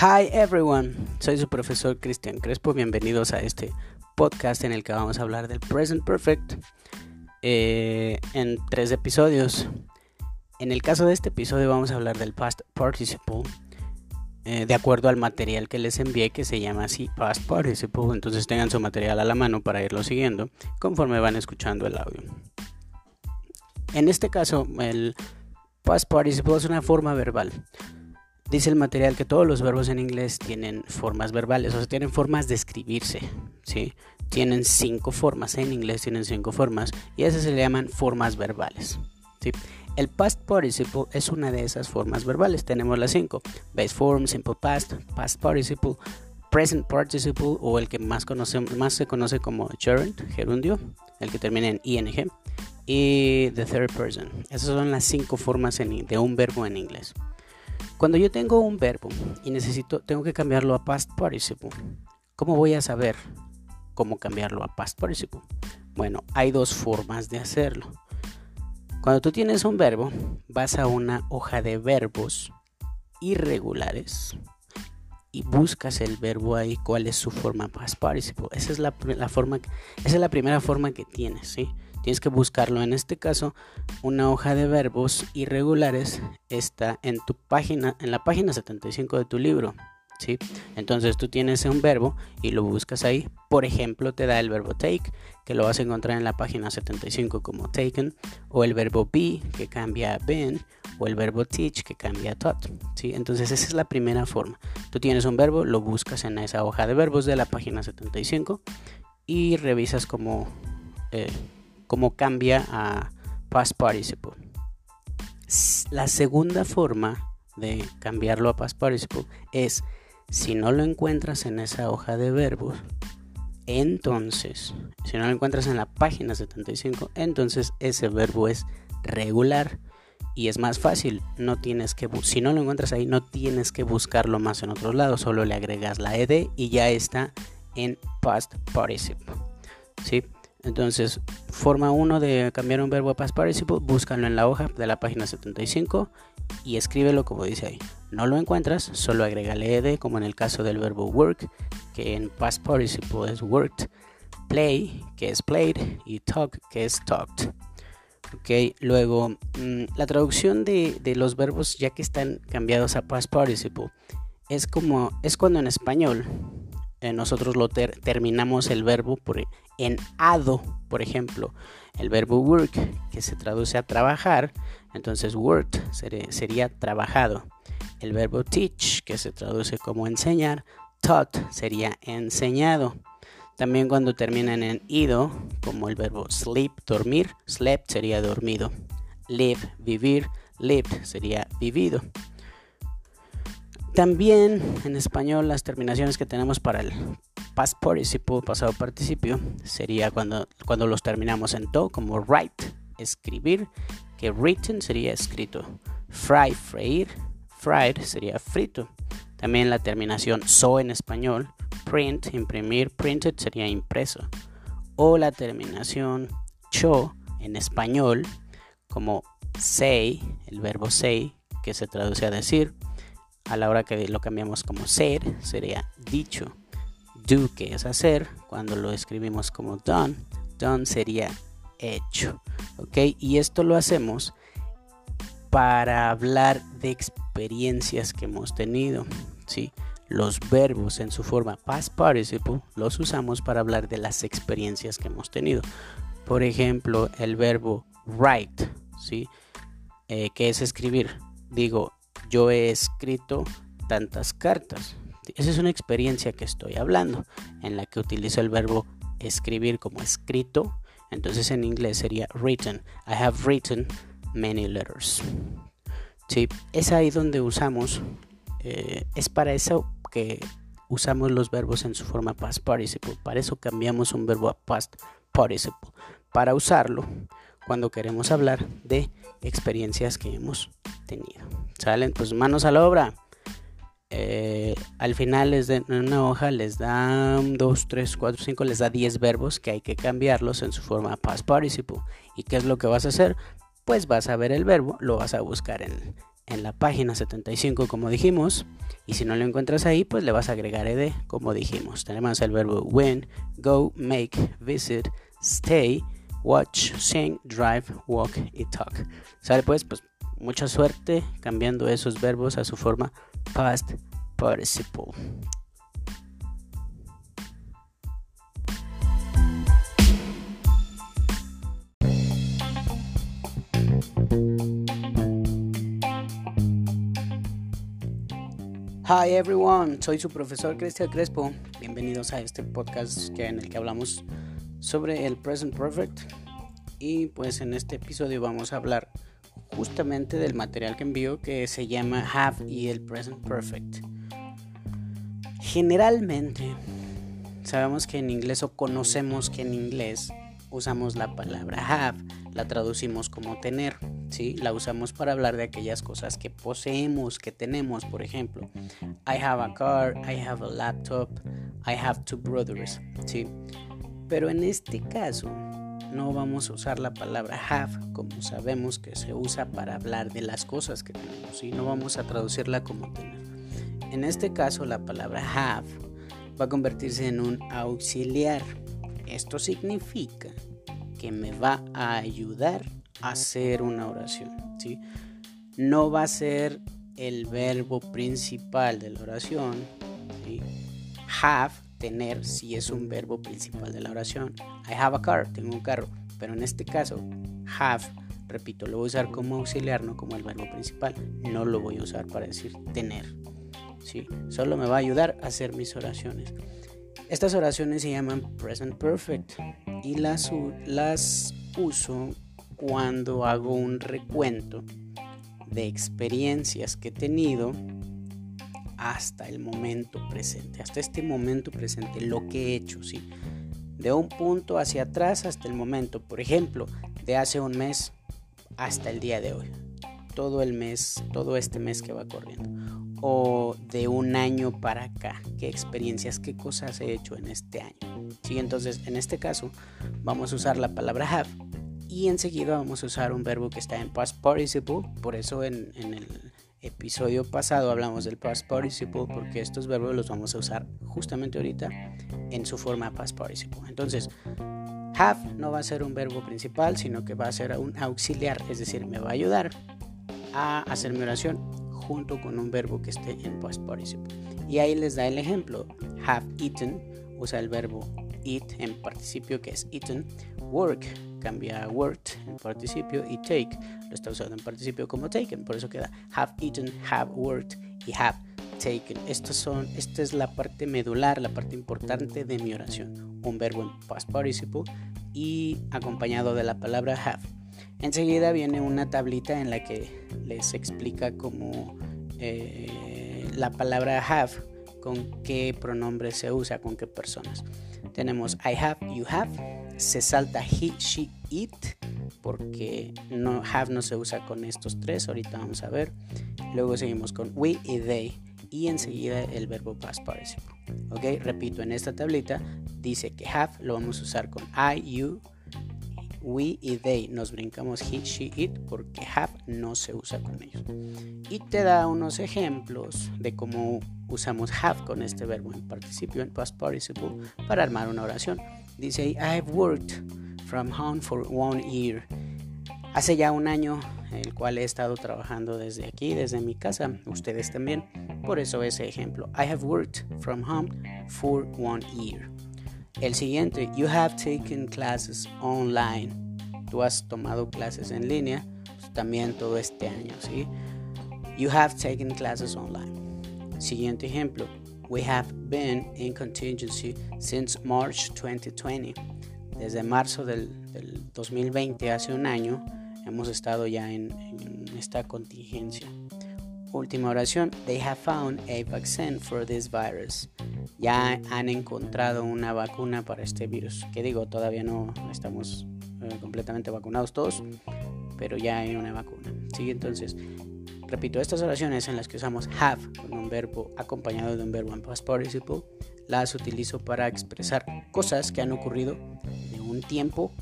Hi everyone, soy su profesor Cristian Crespo, bienvenidos a este podcast en el que vamos a hablar del present perfect eh, en tres episodios. En el caso de este episodio vamos a hablar del past participle eh, de acuerdo al material que les envié que se llama así past participle, entonces tengan su material a la mano para irlo siguiendo conforme van escuchando el audio. En este caso el past participle es una forma verbal Dice el material que todos los verbos en inglés tienen formas verbales, o sea, tienen formas de escribirse, ¿sí? Tienen cinco formas, en inglés tienen cinco formas, y esas se le llaman formas verbales. El past participle es una de esas formas verbales, tenemos las cinco, base form, simple past, past participle, present participle, o el que más, más se conoce como gerund, gerundio, el que termina en ing, y the third person. Esas son las cinco formas de un verbo en inglés. Cuando yo tengo un verbo y necesito, tengo que cambiarlo a past participle, ¿cómo voy a saber cómo cambiarlo a past participle? Bueno, hay dos formas de hacerlo. Cuando tú tienes un verbo, vas a una hoja de verbos irregulares y buscas el verbo ahí, cuál es su forma past participle. Esa es la, forma, esa es la primera forma que tienes, ¿sí? Tienes que buscarlo. En este caso, una hoja de verbos irregulares está en tu página, en la página 75 de tu libro. ¿sí? Entonces tú tienes un verbo y lo buscas ahí. Por ejemplo, te da el verbo take, que lo vas a encontrar en la página 75 como taken, o el verbo be, que cambia a been, o el verbo teach, que cambia a taught. ¿sí? Entonces esa es la primera forma. Tú tienes un verbo, lo buscas en esa hoja de verbos de la página 75 y revisas como... Eh, cómo cambia a past participle. La segunda forma de cambiarlo a past participle es si no lo encuentras en esa hoja de verbos, entonces, si no lo encuentras en la página 75, entonces ese verbo es regular y es más fácil. No tienes que si no lo encuentras ahí, no tienes que buscarlo más en otros lados, solo le agregas la ed y ya está en past participle. ¿Sí? Entonces, forma 1 de cambiar un verbo a past participle, búscalo en la hoja de la página 75 y escríbelo como dice ahí. No lo encuentras, solo agrégale ed, como en el caso del verbo work, que en past participle es worked, play, que es played, y talk, que es talked. Ok, luego mm, la traducción de, de, los verbos ya que están cambiados a past participle es como es cuando en español eh, nosotros lo terminamos el verbo por, en ado, por ejemplo, el verbo work, que se traduce a trabajar, entonces worked sería, trabajado. El verbo teach, que se traduce como enseñar, taught sería enseñado. También cuando terminan en ido, como el verbo sleep, dormir, slept sería dormido. Live, vivir, lived sería vivido. También en español las terminaciones que tenemos para el past participle, pasado participio, sería cuando, cuando los terminamos en to, como write, escribir, que written sería escrito, fry, freír, fried sería frito. También la terminación so en español, print, imprimir, printed sería impreso. O la terminación cho en español, como say, el verbo say, que se traduce a decir, a la hora que lo cambiamos como ser, sería dicho. Do, que es hacer, cuando lo escribimos como done, done sería hecho. ¿Ok? Y esto lo hacemos para hablar de experiencias que hemos tenido. ¿Sí? Los verbos en su forma past participle los usamos para hablar de las experiencias que hemos tenido. Por ejemplo, el verbo write, ¿sí? Eh, que es escribir. Digo, yo he escrito tantas cartas. Esa es una experiencia que estoy hablando, en la que utilizo el verbo escribir como escrito. Entonces en inglés sería written. I have written many letters. Sí, es ahí donde usamos, eh, es para eso que usamos los verbos en su forma past participle. Para eso cambiamos un verbo a past participle. Para usarlo cuando queremos hablar de experiencias que hemos tenido. ¿Salen? Pues manos a la obra. Eh, al final les en una hoja les da 2, 3, 4, 5, les da 10 verbos que hay que cambiarlos en su forma past participle. ¿Y qué es lo que vas a hacer? Pues vas a ver el verbo, lo vas a buscar en, en la página 75 como dijimos. Y si no lo encuentras ahí, pues le vas a agregar ed como dijimos. Tenemos el verbo win, go, make, visit, stay, watch, sing, drive, walk y talk. ¿Sale pues? Pues mucha suerte cambiando esos verbos a su forma past participle. Hi everyone, soy su profesor Cristian Crespo. Bienvenidos a este podcast en el que hablamos sobre el present perfect. Y pues en este episodio vamos a hablar justamente del material que envío que se llama have y el present perfect. Generalmente sabemos que en inglés o conocemos que en inglés usamos la palabra have, la traducimos como tener ¿sí? La usamos para hablar de aquellas cosas que poseemos, que tenemos, por ejemplo. I have a car, I have a laptop, I have two brothers, ¿sí? Pero en este caso no vamos a usar la palabra have como sabemos que se usa para hablar de las cosas que tenemos, y No vamos a traducirla como tener. En este caso la palabra have va a convertirse en un auxiliar. Esto significa que me va a ayudar hacer una oración. No va a ser el verbo principal de la oración. Have, tener, si es un verbo principal de la oración. I have a car, tengo un carro. Pero en este caso, have, repito, lo voy a usar como auxiliar, no como el verbo principal. No lo voy a usar para decir tener. ¿sí? Solo me va a ayudar a hacer mis oraciones. Estas oraciones se llaman present perfect y las, las uso cuando hago un recuento de experiencias que he tenido hasta el momento presente, hasta este momento presente, lo que he hecho, ¿sí? De un punto hacia atrás hasta el momento, por ejemplo, de hace un mes hasta el día de hoy, todo el mes, todo este mes que va corriendo, o de un año para acá, qué experiencias, qué cosas he hecho en este año. ¿sí? Entonces, en este caso, vamos a usar la palabra have y enseguida vamos a usar un verbo que está en past participle, por eso en, el episodio pasado hablamos del past participle porque estos verbos los vamos a usar justamente ahorita en su forma past participle. Entonces, have no va a ser un verbo principal, sino que va a ser un auxiliar, es decir, me va a ayudar a hacer mi oración junto con un verbo que esté en past participle. Y ahí les da el ejemplo, have eaten, usa el verbo eat en participio que es eaten, work cambia worked en participio y take lo está usando en participio como taken, por eso queda have eaten, have worked y have taken. Estos son, esta es la parte medular, la parte importante de mi oración. Un verbo en past participle y acompañado de la palabra have. Enseguida viene una tablita en la que les explica cómo eh, la palabra have, con qué pronombre se usa, con qué personas. Tenemos I have, you have, se salta he, she, it, porque no have no se usa con estos tres, ahorita vamos a ver. Luego seguimos con we y they y enseguida el verbo past participle. Ok, repito, en esta tablita dice que have lo vamos a usar con I, you, we y they. Nos brincamos he, she, it porque have no se usa con ellos. Y te da unos ejemplos de cómo usamos have con este verbo en participio, en past participle, para armar una oración. Dice, I've worked from home for one year. Hace ya un año, el cual he estado trabajando desde aquí, desde mi casa, ustedes también. Por eso ese ejemplo, I have worked from home for one year. El siguiente, you have taken classes online. Tú has tomado clases en línea, pues, también todo este año, ¿sí? You have taken classes online. Siguiente ejemplo, We have been in contingency since March 2020. Desde marzo del, 2020, hace un año, hemos estado ya en, en esta contingencia. Última oración. They have found a vaccine for this virus. Ya han encontrado una vacuna para este virus. Que digo, todavía no estamos eh, completamente vacunados todos, pero ya hay una vacuna. Sí, entonces Repito, estas oraciones en las que usamos have con un verbo acompañado de un verbo en past participle, las utilizo para expresar cosas que han ocurrido de un tiempo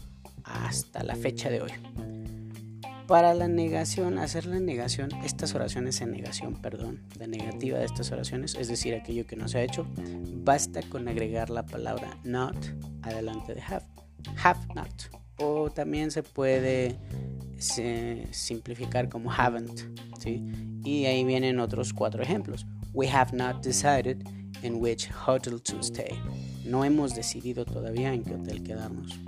hasta la fecha de hoy. Para la negación, hacer la negación, estas oraciones en negación, perdón, la negativa de estas oraciones, es decir, aquello que no se ha hecho, basta con agregar la palabra not adelante de have. Have not. O también se puede simplificar como haven't. ¿Sí? Y ahí vienen otros cuatro ejemplos. We have not decided in which hotel to stay. No hemos decidido todavía en qué hotel quedarnos.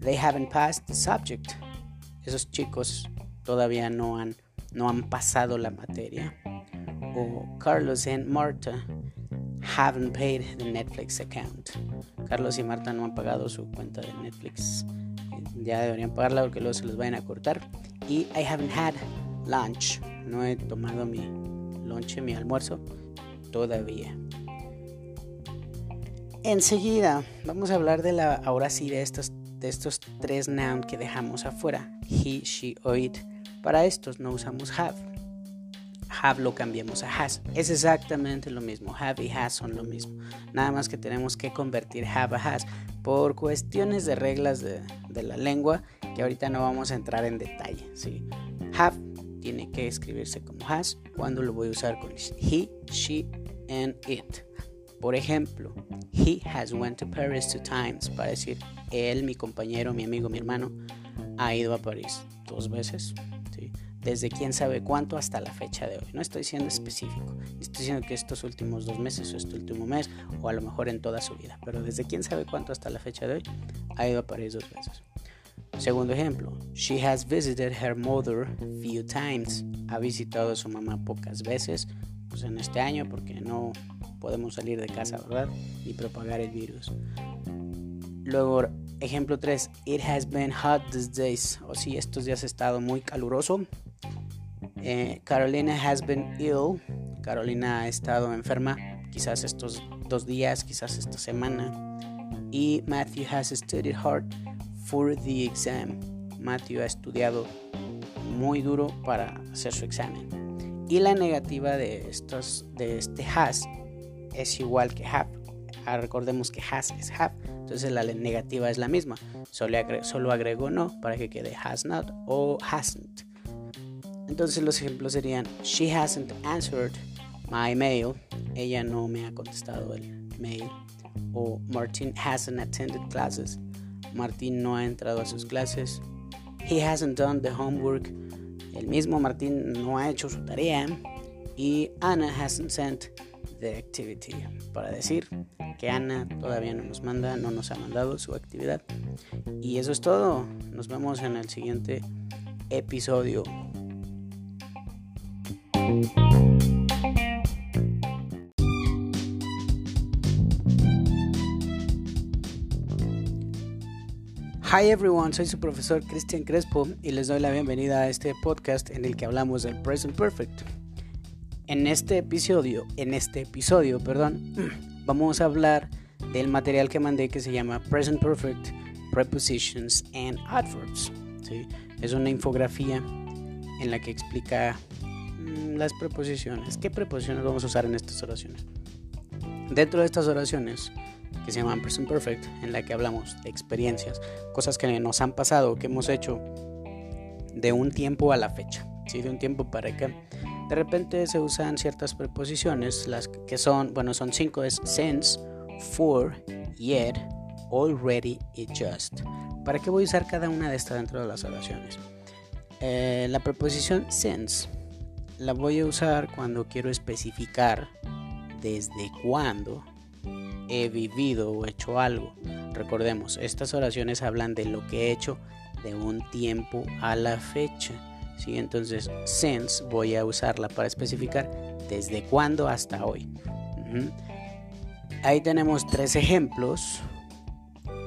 They haven't passed the subject esos chicos todavía no han, no han pasado la materia. O Carlos and Marta haven't paid the Netflix account. Carlos y Marta no han pagado su cuenta de Netflix. Ya deberían pagarla porque luego se los vayan a cortar. Y I haven't had lunch. No he tomado mi lunch, mi almuerzo todavía. Enseguida vamos a hablar de la ahora sí de estos de estos tres noun que dejamos afuera, he, she o it. Para estos no usamos have. Have lo cambiamos a has. Es exactamente lo mismo. Have y has son lo mismo. Nada más que tenemos que convertir have a has por cuestiones de reglas de, la lengua que ahorita no vamos a entrar en detalle. ¿sí? Have tiene que escribirse como has cuando lo voy a usar con he, she and it. Por ejemplo, he has went to Paris two times para decir él, mi compañero, mi amigo, mi hermano, ha ido a París dos veces. Desde quién sabe cuánto hasta la fecha de hoy. No estoy siendo específico. Estoy diciendo que estos últimos dos meses o este último mes o a lo mejor en toda su vida. Pero desde quién sabe cuánto hasta la fecha de hoy ha ido a París dos veces. Segundo ejemplo, she has visited her mother few times. Ha visitado a su mamá pocas veces pues en este año porque no podemos salir de casa, ¿verdad? Y propagar el virus. Luego, ejemplo 3, it has been hot these days. O si estos días ha estado muy caluroso. Eh, Carolina has been ill. Carolina ha estado enferma, quizás estos dos días, quizás esta semana. Y Matthew has studied hard for the exam. Matthew ha estudiado muy duro para hacer su examen. Y la negativa de estos de este has es igual que have. Ah, recordemos que has es have, entonces la negativa es la misma. Solo, solo agrego no para que quede has not o hasn't. Entonces los ejemplos serían She hasn't answered my mail. Ella no me ha contestado el mail. O Martin hasn't attended classes. Martín no ha entrado a sus clases. He hasn't done the homework. El mismo Martín no ha hecho su tarea. Y Anna hasn't sent the activity. Para decir que Ana todavía no nos manda, no nos ha mandado su actividad. Y eso es todo. Nos vemos en el siguiente episodio. Hi everyone, soy su profesor Cristian Crespo y les doy la bienvenida a este podcast en el que hablamos del present perfect. En este episodio, en este episodio, perdón, vamos a hablar del material que mandé que se llama Present Perfect Prepositions and Adverbs. Es una infografía en la que explica mm, las preposiciones. ¿Qué preposiciones vamos a usar en estas oraciones? Dentro de estas oraciones que se llaman Present Perfect, en la que hablamos de experiencias, cosas que nos han pasado, que hemos hecho de un tiempo a la fecha, ¿sí? de un tiempo para acá de repente se usan ciertas preposiciones, las que son, bueno, son cinco, es since, for, yet, already y just. ¿Para qué voy a usar cada una de estas dentro de las oraciones? Eh, la preposición since la voy a usar cuando quiero especificar desde cuándo he vivido o hecho algo. Recordemos, estas oraciones hablan de lo que he hecho de un tiempo a la fecha. ¿sí? Entonces, since voy a usarla para especificar desde cuándo hasta hoy. Ahí tenemos tres ejemplos,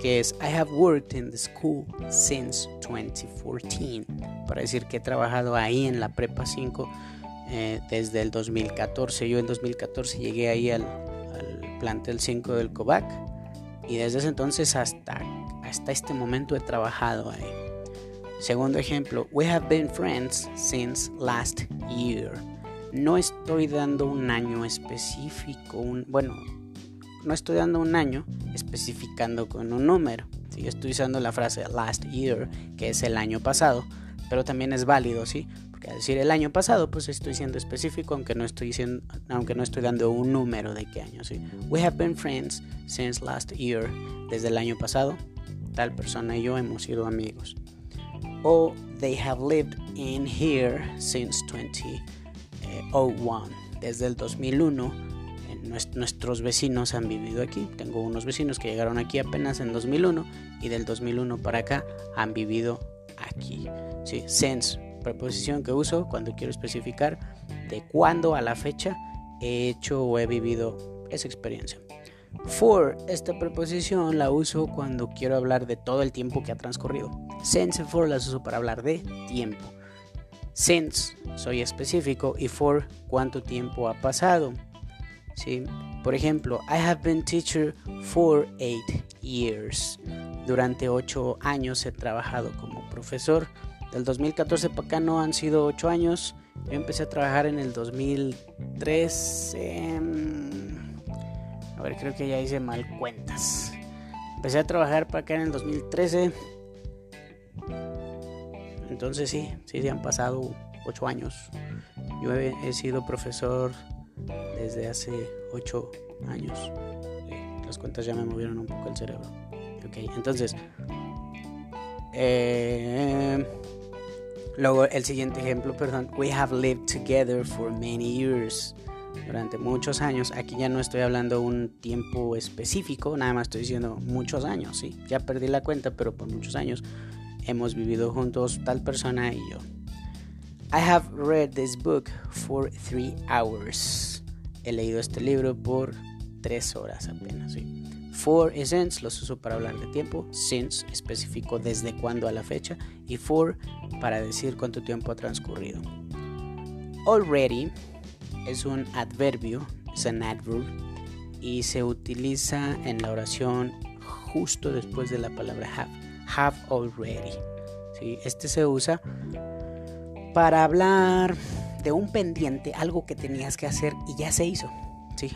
que es I have worked in the school since 2014, para decir que he trabajado ahí en la prepa 5 eh, desde el 2014. Yo en 2014 llegué ahí al, plantel 5 del COVAC y desde ese entonces hasta, hasta este momento he trabajado ahí. Segundo ejemplo, we have been friends since last year. No estoy dando un año específico, un, bueno, no estoy dando un año especificando con un número. estoy usando la frase last year, que es el año pasado, pero también es válido, ¿sí? Al decir el año pasado, pues estoy siendo específico, aunque no estoy siendo, aunque no estoy dando un número de qué año, ¿sí? We have been friends since last year. Desde el año pasado, tal persona y yo hemos sido amigos. O they have lived in here since 2001. Desde el 2001 nuestros vecinos han vivido aquí. Tengo unos vecinos que llegaron aquí apenas en 2001 y del 2001 para acá han vivido aquí. Sí, since, preposición que uso cuando quiero especificar de cuándo a la fecha he hecho o he vivido esa experiencia. For, esta preposición la uso cuando quiero hablar de todo el tiempo que ha transcurrido. Since y for las uso para hablar de tiempo. Since, soy específico y for, cuánto tiempo ha pasado. ¿Sí? Por ejemplo, I have been teacher for eight years. Durante ocho años he trabajado como profesor. Del 2014 para acá no han sido ocho años. Yo empecé a trabajar en el 2003. A ver, creo que ya hice mal cuentas. Empecé a trabajar para acá en el 2013. Entonces sí, sí, se han pasado ocho años. Yo he, sido profesor desde hace ocho años. las cuentas ya me movieron un poco el cerebro. Ok, entonces... Eh, luego el siguiente ejemplo, perdón. We have lived together for many years durante muchos años. Aquí ya no estoy hablando un tiempo específico, nada más estoy diciendo muchos años, ¿sí? Ya perdí la cuenta, pero por muchos años hemos vivido juntos tal persona y yo. I have read this book for three hours. He leído este libro por tres horas apenas, ¿sí? For y since los uso para hablar de tiempo. Since especifico desde cuándo a la fecha. Y for para decir cuánto tiempo ha transcurrido. Already es un adverbio, es un adverb, y se utiliza en la oración justo después de la palabra have, have already. ¿sí? Este se usa para hablar de un pendiente, algo que tenías que hacer y ya se hizo.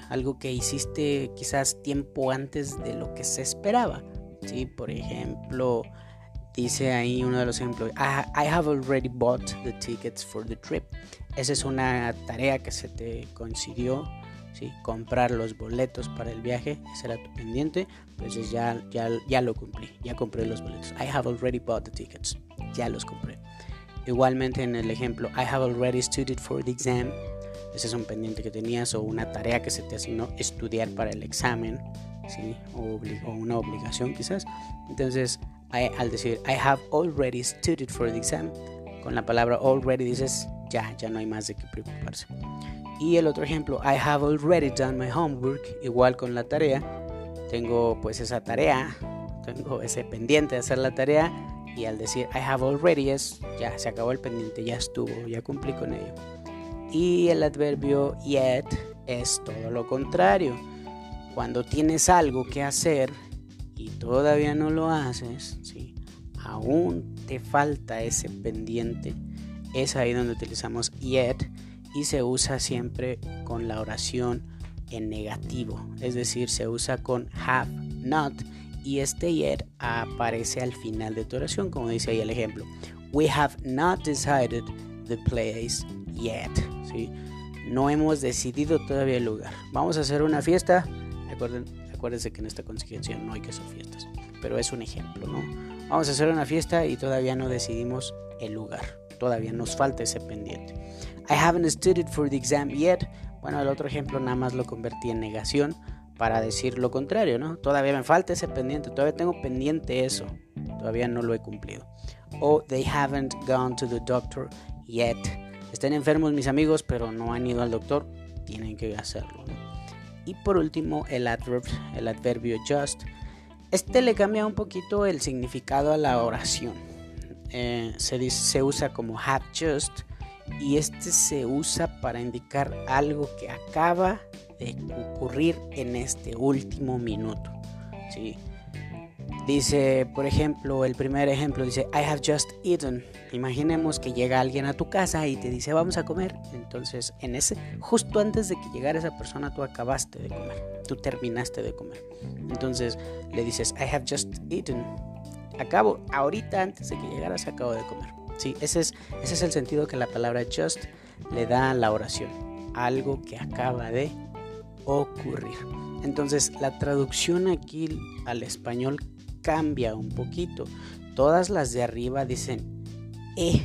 Algo que hiciste quizás tiempo antes de lo que se esperaba. ¿sí? Por ejemplo, dice ahí uno de los ejemplos, I, have already bought the tickets for the trip. Esa es una tarea que se te coincidió, ¿sí? comprar los boletos para el viaje, ese era tu pendiente, pues ya, ya, ya lo cumplí, ya compré los boletos. I have already bought the tickets, ya los compré. Igualmente en el ejemplo, I have already studied for the exam. Ese es un pendiente que tenías o una tarea que se te asignó estudiar para el examen, ¿sí? o, una obligación quizás. Entonces, al decir I have already studied for the exam, con la palabra already dices ya, ya no hay más de qué preocuparse. Y el otro ejemplo, I have already done my homework, igual con la tarea. Tengo pues esa tarea, tengo ese pendiente de hacer la tarea y al decir I have already es ya se acabó el pendiente, ya estuvo, ya cumplí con ello. Y el adverbio yet es todo lo contrario. Cuando tienes algo que hacer y todavía no lo haces, ¿sí? aún te falta ese pendiente, es ahí donde utilizamos yet y se usa siempre con la oración en negativo, es decir, se usa con have not y este yet aparece al final de tu oración, como dice ahí el ejemplo. We have not decided the place yet. No hemos decidido todavía el lugar. Vamos a hacer una fiesta. Acuérdense que en esta consignación no hay que hacer fiestas, pero es un ejemplo, ¿no? Vamos a hacer una fiesta y todavía no decidimos el lugar, todavía nos falta ese pendiente. I haven't studied for the exam yet. Bueno, el otro ejemplo nada más lo convertí en negación para decir lo contrario, ¿no? Todavía me falta ese pendiente, todavía tengo pendiente eso, todavía no lo he cumplido. O they haven't gone to the doctor yet. Están enfermos mis amigos, pero no han ido al doctor, tienen que hacerlo. Y por último, el, adverb, el adverbio just. Este le cambia un poquito el significado a la oración. Eh, se, se usa como have just y este se usa para indicar algo que acaba de ocurrir en este último minuto. ¿sí? Dice, por ejemplo, el primer ejemplo dice, I have just eaten. Imaginemos que llega alguien a tu casa y te dice, vamos a comer. Entonces, en ese, justo antes de que llegara esa persona, tú acabaste de comer. Tú terminaste de comer. Entonces, le dices, I have just eaten. Acabo, ahorita antes de que llegaras, acabo de comer. Sí, ese es, ese es el sentido que la palabra just le da a la oración. Algo que acaba de ocurrir. Entonces, la traducción aquí al español cambia un poquito. Todas las de arriba dicen e,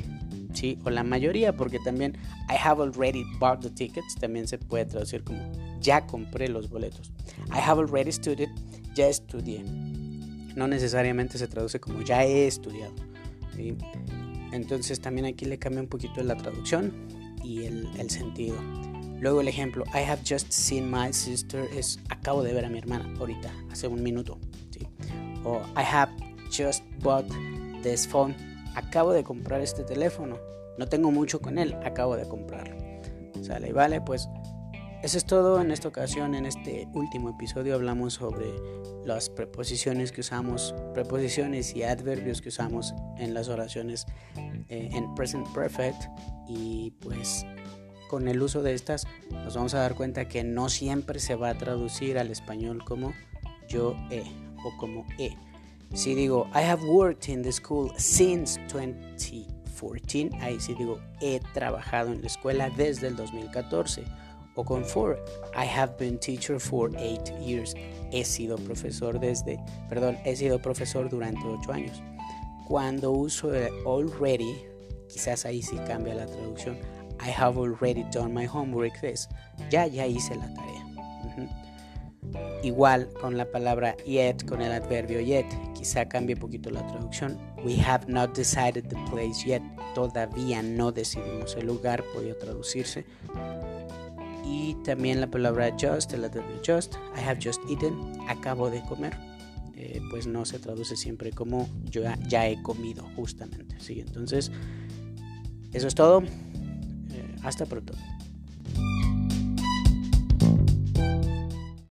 ¿sí? O la mayoría, porque también I have already bought the tickets, también se puede traducir como ya compré los boletos. I have already studied, ya estudié. No necesariamente se traduce como ya he estudiado. Entonces también aquí le cambia un poquito la traducción y el, el sentido. Luego el ejemplo, I have just seen my sister es acabo de ver a mi hermana ahorita, hace un minuto. O I have just bought this phone. Acabo de comprar este teléfono. No tengo mucho con él, acabo de comprarlo. Sale, vale, pues eso es todo en esta ocasión. En este último episodio hablamos sobre las preposiciones que usamos, preposiciones y adverbios que usamos en las oraciones eh, en present perfect. Y pues con el uso de estas nos vamos a dar cuenta que no siempre se va a traducir al español como yo he o como he. Si digo I have worked in the school since 2014, ahí sí digo he trabajado en la escuela desde el 2014 o con for. I have been teacher for eight years. He sido profesor desde, perdón, he sido profesor durante ocho años. Cuando uso el already, quizás ahí sí cambia la traducción. I have already done my homework this. Ya, ya hice la tarea. Igual con la palabra yet, con el adverbio yet, quizá cambie un poquito la traducción. We have not decided the place yet. Todavía no decidimos el lugar, podría traducirse y también la palabra just, el adverbio just, I have just eaten, acabo de comer, eh, pues no se traduce siempre como yo ya he comido, justamente. ¿sí? Entonces, eso es todo. Eh, hasta pronto.